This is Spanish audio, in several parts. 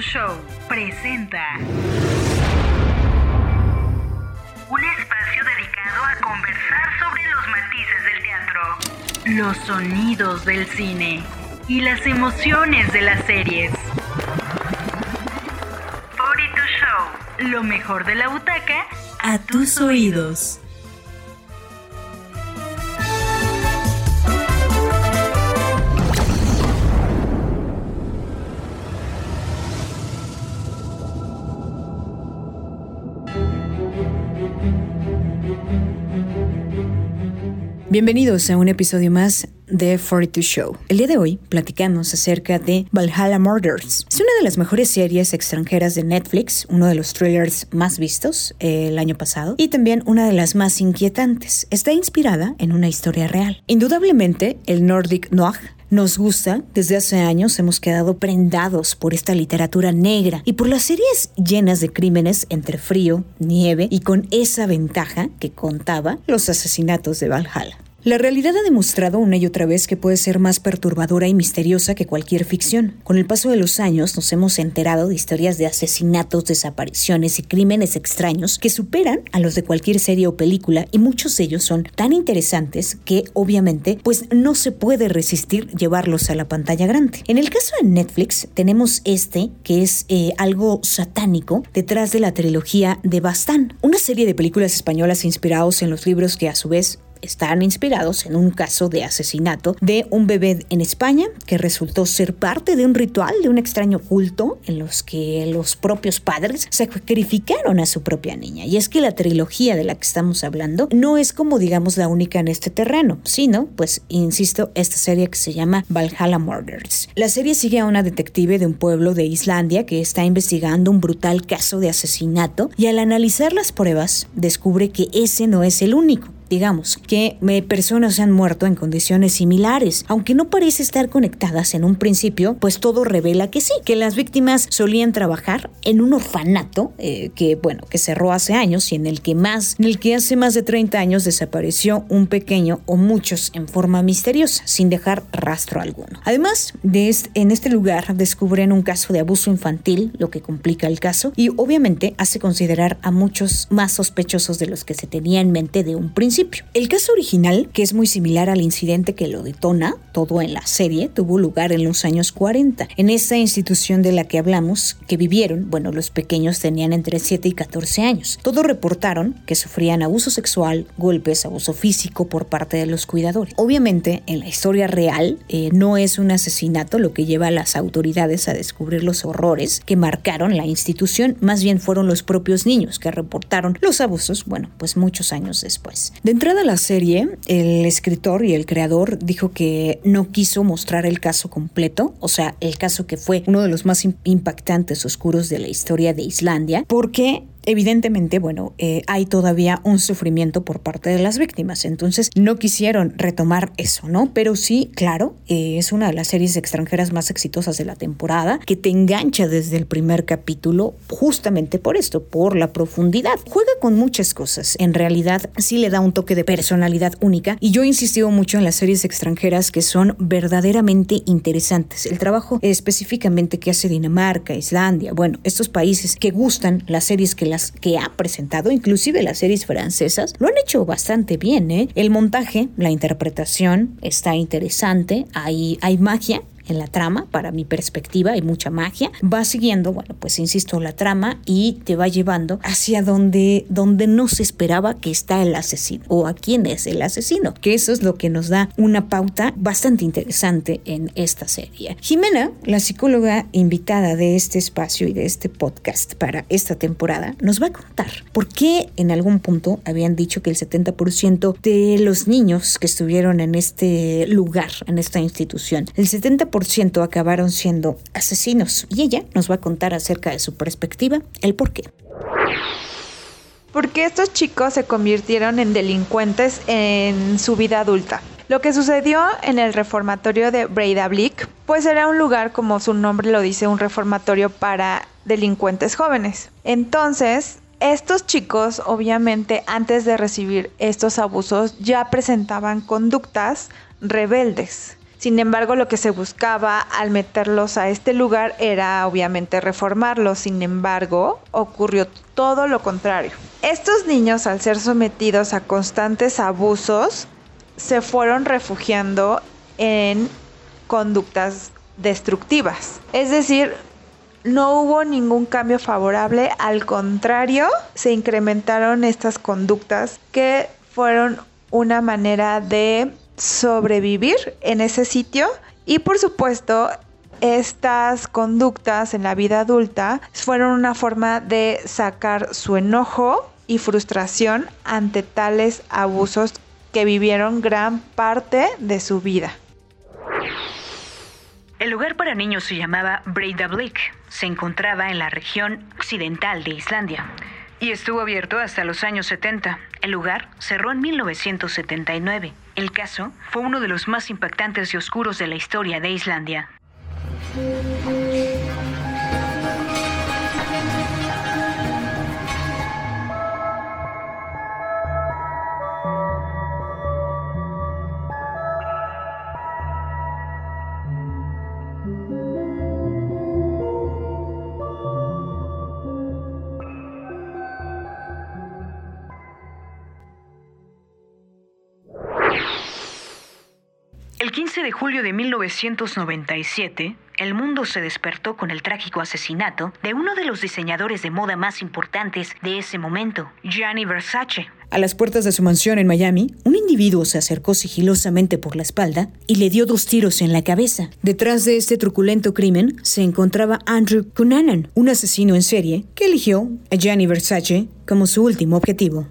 Show presenta un espacio dedicado a conversar sobre los matices del teatro, los sonidos del cine y las emociones de las series. 42 Show, lo mejor de la butaca a tus oídos. Bienvenidos a un episodio más de 42 Show. El día de hoy platicamos acerca de Valhalla Murders. Es una de las mejores series extranjeras de Netflix, uno de los thrillers más vistos eh, el año pasado y también una de las más inquietantes. Está inspirada en una historia real. Indudablemente, el Nordic Noir nos gusta, desde hace años hemos quedado prendados por esta literatura negra y por las series llenas de crímenes entre frío, nieve y con esa ventaja que contaba los asesinatos de Valhalla. La realidad ha demostrado una y otra vez que puede ser más perturbadora y misteriosa que cualquier ficción. Con el paso de los años nos hemos enterado de historias de asesinatos, desapariciones y crímenes extraños que superan a los de cualquier serie o película y muchos de ellos son tan interesantes que obviamente pues no se puede resistir llevarlos a la pantalla grande. En el caso de Netflix tenemos este que es eh, algo satánico detrás de la trilogía de Bastán, una serie de películas españolas inspirados en los libros que a su vez están inspirados en un caso de asesinato de un bebé en España que resultó ser parte de un ritual de un extraño culto en los que los propios padres sacrificaron a su propia niña. Y es que la trilogía de la que estamos hablando no es como digamos la única en este terreno, sino, pues, insisto, esta serie que se llama Valhalla Murders. La serie sigue a una detective de un pueblo de Islandia que está investigando un brutal caso de asesinato y al analizar las pruebas descubre que ese no es el único digamos, que personas se han muerto en condiciones similares. Aunque no parece estar conectadas en un principio, pues todo revela que sí, que las víctimas solían trabajar en un orfanato eh, que, bueno, que cerró hace años y en el que más, en el que hace más de 30 años desapareció un pequeño o muchos en forma misteriosa, sin dejar rastro alguno. Además, de este, en este lugar descubren un caso de abuso infantil, lo que complica el caso, y obviamente hace considerar a muchos más sospechosos de los que se tenía en mente de un principio. El caso original, que es muy similar al incidente que lo detona, todo en la serie, tuvo lugar en los años 40. En esta institución de la que hablamos, que vivieron, bueno, los pequeños tenían entre 7 y 14 años. Todos reportaron que sufrían abuso sexual, golpes, abuso físico por parte de los cuidadores. Obviamente, en la historia real, eh, no es un asesinato lo que lleva a las autoridades a descubrir los horrores que marcaron la institución, más bien fueron los propios niños que reportaron los abusos, bueno, pues muchos años después entrada a la serie, el escritor y el creador dijo que no quiso mostrar el caso completo, o sea, el caso que fue uno de los más impactantes oscuros de la historia de Islandia, porque evidentemente, bueno, eh, hay todavía un sufrimiento por parte de las víctimas, entonces no quisieron retomar eso, ¿no? Pero sí, claro, eh, es una de las series extranjeras más exitosas de la temporada, que te engancha desde el primer capítulo justamente por esto, por la profundidad. Juega con muchas cosas, en realidad sí le da un toque de personalidad única y yo he insistido mucho en las series extranjeras que son verdaderamente interesantes. El trabajo específicamente que hace Dinamarca, Islandia, bueno, estos países que gustan las series que que ha presentado, inclusive las series francesas, lo han hecho bastante bien. ¿eh? El montaje, la interpretación está interesante, hay, hay magia, en la trama, para mi perspectiva, hay mucha magia. Va siguiendo, bueno, pues insisto, la trama y te va llevando hacia donde, donde no se esperaba que está el asesino o a quién es el asesino, que eso es lo que nos da una pauta bastante interesante en esta serie. Jimena, la psicóloga invitada de este espacio y de este podcast para esta temporada, nos va a contar por qué en algún punto habían dicho que el 70% de los niños que estuvieron en este lugar, en esta institución, el 70% ciento acabaron siendo asesinos y ella nos va a contar acerca de su perspectiva, el por qué. Porque estos chicos se convirtieron en delincuentes en su vida adulta. Lo que sucedió en el reformatorio de Breidablik, pues era un lugar, como su nombre lo dice, un reformatorio para delincuentes jóvenes. Entonces, estos chicos, obviamente, antes de recibir estos abusos, ya presentaban conductas rebeldes. Sin embargo, lo que se buscaba al meterlos a este lugar era obviamente reformarlos. Sin embargo, ocurrió todo lo contrario. Estos niños, al ser sometidos a constantes abusos, se fueron refugiando en conductas destructivas. Es decir, no hubo ningún cambio favorable, al contrario, se incrementaron estas conductas que fueron una manera de sobrevivir en ese sitio y por supuesto estas conductas en la vida adulta fueron una forma de sacar su enojo y frustración ante tales abusos que vivieron gran parte de su vida. El lugar para niños se llamaba Breidablik. Se encontraba en la región occidental de Islandia y estuvo abierto hasta los años 70. El lugar cerró en 1979. El caso fue uno de los más impactantes y oscuros de la historia de Islandia. El 15 de julio de 1997, el mundo se despertó con el trágico asesinato de uno de los diseñadores de moda más importantes de ese momento, Gianni Versace. A las puertas de su mansión en Miami, un individuo se acercó sigilosamente por la espalda y le dio dos tiros en la cabeza. Detrás de este truculento crimen se encontraba Andrew Cunanan, un asesino en serie que eligió a Gianni Versace como su último objetivo.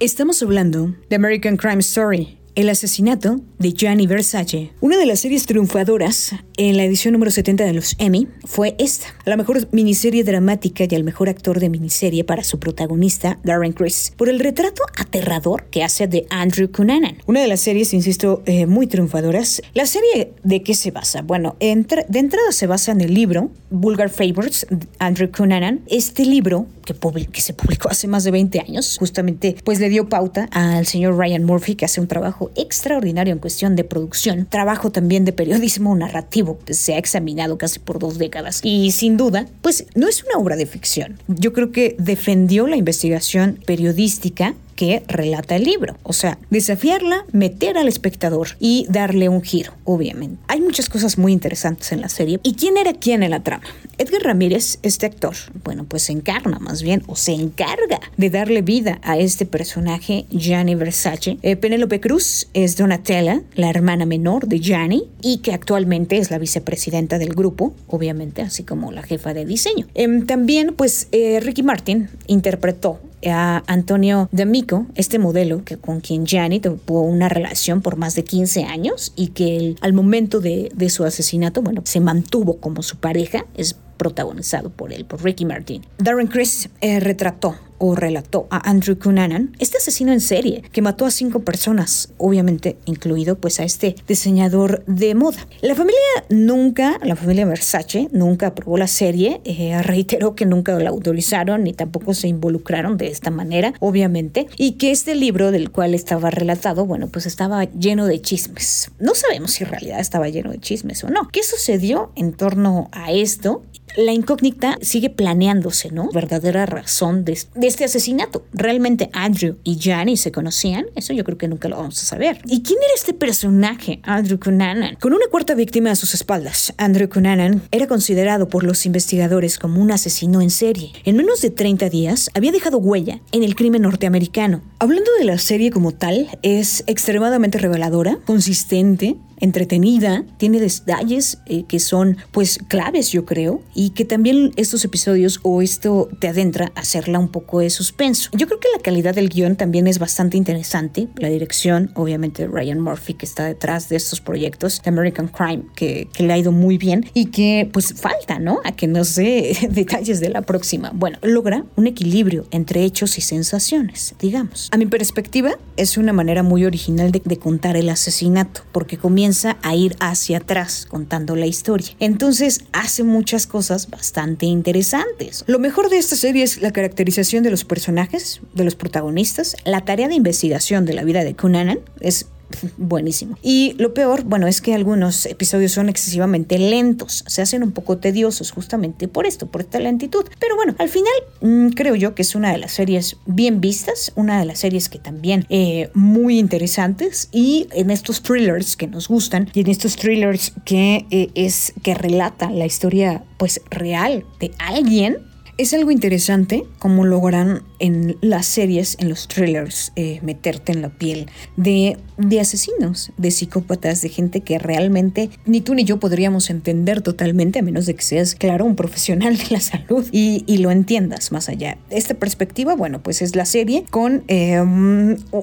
Estamos hablando de American Crime Story, el asesinato de Gianni Versace. Una de las series triunfadoras en la edición número 70 de los Emmy fue esta, la mejor miniserie dramática y el mejor actor de miniserie para su protagonista, Darren Criss, por el retrato aterrador que hace de Andrew Cunanan. Una de las series, insisto, eh, muy triunfadoras. ¿La serie de qué se basa? Bueno, de entrada se basa en el libro Vulgar Favorites, Andrew Cunanan. Este libro, que, que se publicó hace más de 20 años, justamente pues le dio pauta al señor Ryan Murphy, que hace un trabajo extraordinario en cuestión de producción, trabajo también de periodismo narrativo que se ha examinado casi por dos décadas y sin duda, pues no es una obra de ficción. Yo creo que defendió la investigación periodística que relata el libro. O sea, desafiarla, meter al espectador y darle un giro, obviamente. Hay muchas cosas muy interesantes en la serie. ¿Y quién era quién en la trama? Edgar Ramírez, este actor, bueno, pues se encarna más bien, o se encarga de darle vida a este personaje, Gianni Versace. Eh, Penélope Cruz es Donatella, la hermana menor de Gianni, y que actualmente es la vicepresidenta del grupo, obviamente, así como la jefa de diseño. Em, también, pues, eh, Ricky Martin interpretó a Antonio D'Amico, este modelo que con quien Gianni tuvo una relación por más de 15 años y que al momento de, de su asesinato, bueno, se mantuvo como su pareja, es protagonizado por él, por Ricky Martin. Darren Criss eh, retrató o relató a Andrew Cunanan, este asesino en serie que mató a cinco personas, obviamente incluido pues a este diseñador de moda. La familia nunca, la familia Versace nunca aprobó la serie, eh, reiteró que nunca la autorizaron ni tampoco se involucraron de esta manera, obviamente, y que este libro del cual estaba relatado, bueno, pues estaba lleno de chismes. No sabemos si en realidad estaba lleno de chismes o no. ¿Qué sucedió en torno a esto? la incógnita sigue planeándose, ¿no? Verdadera razón de, este asesinato. ¿Realmente Andrew y Gianni se conocían? Eso yo creo que nunca lo vamos a saber. ¿Y quién era este personaje, Andrew Cunanan? Con una cuarta víctima a sus espaldas, Andrew Cunanan era considerado por los investigadores como un asesino en serie. En menos de 30 días había dejado huella en el crimen norteamericano. Hablando de la serie como tal, es extremadamente reveladora, consistente, entretenida, tiene detalles eh, que son pues claves yo creo y que también estos episodios o esto te adentra a hacerla un poco de suspenso. Yo creo que la calidad del guion también es bastante interesante, la dirección obviamente Ryan Murphy que está detrás de estos proyectos, American Crime que, que le ha ido muy bien y que pues falta, ¿no? A que no sé detalles de la próxima. Bueno, logra un equilibrio entre hechos y sensaciones, digamos. A mi perspectiva es una manera muy original de, de contar el asesinato porque comienza a ir hacia atrás contando la historia. Entonces hace muchas cosas bastante interesantes. Lo mejor de esta serie es la caracterización de los personajes, de los protagonistas, la tarea de investigación de la vida de Cunanan es buenísimo. Y lo peor, bueno, es que algunos episodios son excesivamente lentos, se hacen un poco tediosos justamente por esto, por esta lentitud. Pero bueno, al final mm, creo yo que es una de las series bien vistas, una de las series que también eh, muy interesantes y en estos thrillers que nos gustan y en estos thrillers que eh, es que relata la historia pues real de alguien es algo interesante cómo logran en las series, en los thrillers, eh, meterte en la piel de, asesinos, de psicópatas, de gente que realmente ni tú ni yo podríamos entender totalmente, a menos de que seas, claro, un profesional de la salud y, y lo entiendas más allá. Esta perspectiva, bueno, pues es la serie con eh,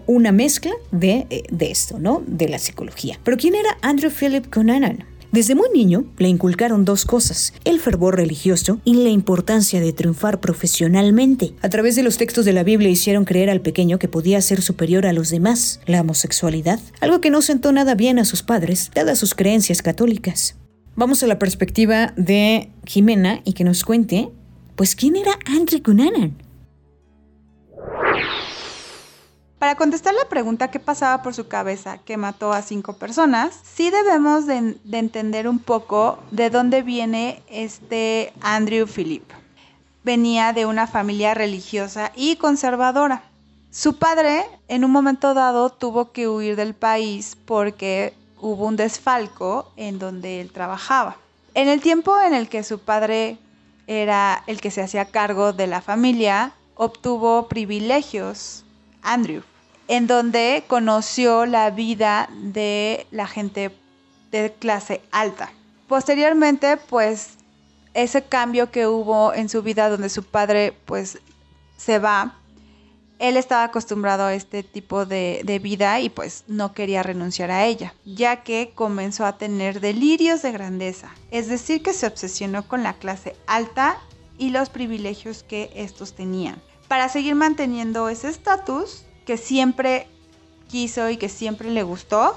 una mezcla de, eh, de esto, ¿no? De la psicología. Pero ¿quién era Andrew Philip Conanan? Desde muy niño le inculcaron dos cosas, el fervor religioso y la importancia de triunfar profesionalmente. A través de los textos de la Biblia hicieron creer al pequeño que podía ser superior a los demás, la homosexualidad, algo que no sentó nada bien a sus padres, dadas sus creencias católicas. Vamos a la perspectiva de Jimena y que nos cuente, pues, ¿quién era Andrew Cunanan? Para contestar la pregunta qué pasaba por su cabeza que mató a cinco personas, sí debemos de, entender un poco de dónde viene este Andrew Philip. Venía de una familia religiosa y conservadora. Su padre en un momento dado tuvo que huir del país porque hubo un desfalco en donde él trabajaba. En el tiempo en el que su padre era el que se hacía cargo de la familia, obtuvo privilegios Andrew, en donde conoció la vida de la gente de clase alta. Posteriormente, pues ese cambio que hubo en su vida donde su padre pues se va, él estaba acostumbrado a este tipo de, de, vida y pues no quería renunciar a ella, ya que comenzó a tener delirios de grandeza, es decir, que se obsesionó con la clase alta y los privilegios que estos tenían. Para seguir manteniendo ese estatus, que siempre quiso y que siempre le gustó,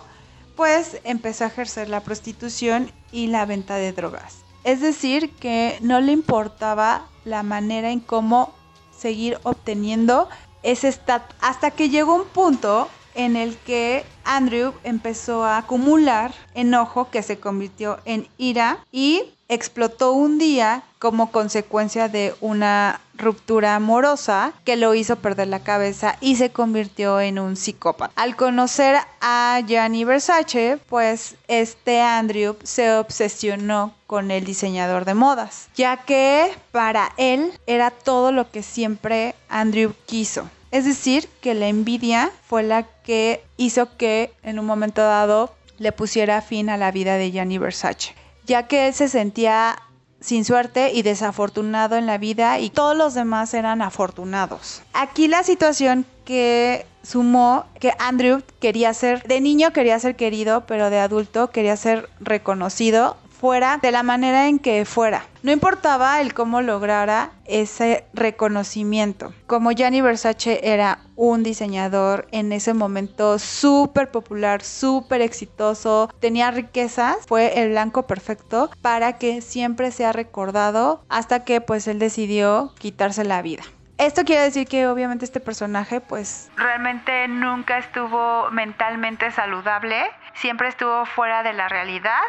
pues empezó a ejercer la prostitución y la venta de drogas. Es decir, que no le importaba la manera en cómo seguir obteniendo ese estatus, hasta que llegó un punto en el que Andrew empezó a acumular enojo que se convirtió en ira y explotó un día como consecuencia de una ruptura amorosa que lo hizo perder la cabeza y se convirtió en un psicópata. Al conocer a Gianni Versace, pues este Andrew se obsesionó con el diseñador de modas, ya que para él era todo lo que siempre Andrew quiso. Es decir, que la envidia fue la que hizo que en un momento dado le pusiera fin a la vida de Gianni Versace, ya que él se sentía sin suerte y desafortunado en la vida y todos los demás eran afortunados. Aquí la situación que sumó que Andrew quería ser, de niño quería ser querido, pero de adulto quería ser reconocido fuera de la manera en que fuera. No importaba el cómo lograra ese reconocimiento. Como Gianni Versace era un diseñador en ese momento súper popular, súper exitoso, tenía riquezas, fue el blanco perfecto para que siempre sea recordado hasta que pues él decidió quitarse la vida. Esto quiere decir que obviamente este personaje pues realmente nunca estuvo mentalmente saludable, siempre estuvo fuera de la realidad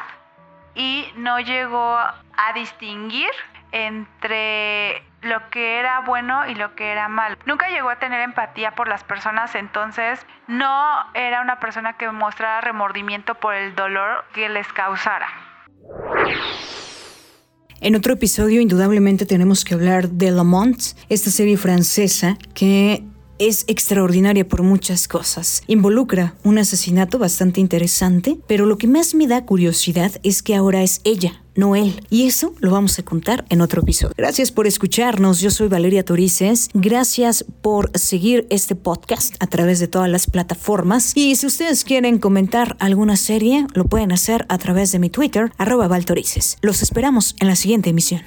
y no llegó a distinguir entre lo que era bueno y lo que era malo. Nunca llegó a tener empatía por las personas, entonces no era una persona que mostrara remordimiento por el dolor que les causara. En otro episodio, indudablemente, tenemos que hablar de Lamont, esta serie francesa que es extraordinaria por muchas cosas. Involucra un asesinato bastante interesante, pero lo que más me da curiosidad es que ahora es ella, no él. Y eso lo vamos a contar en otro episodio. Gracias por escucharnos. Yo soy Valeria Torices. Gracias por seguir este podcast a través de todas las plataformas. Y si ustedes quieren comentar alguna serie, lo pueden hacer a través de mi Twitter, arroba Valtorices. Los esperamos en la siguiente emisión.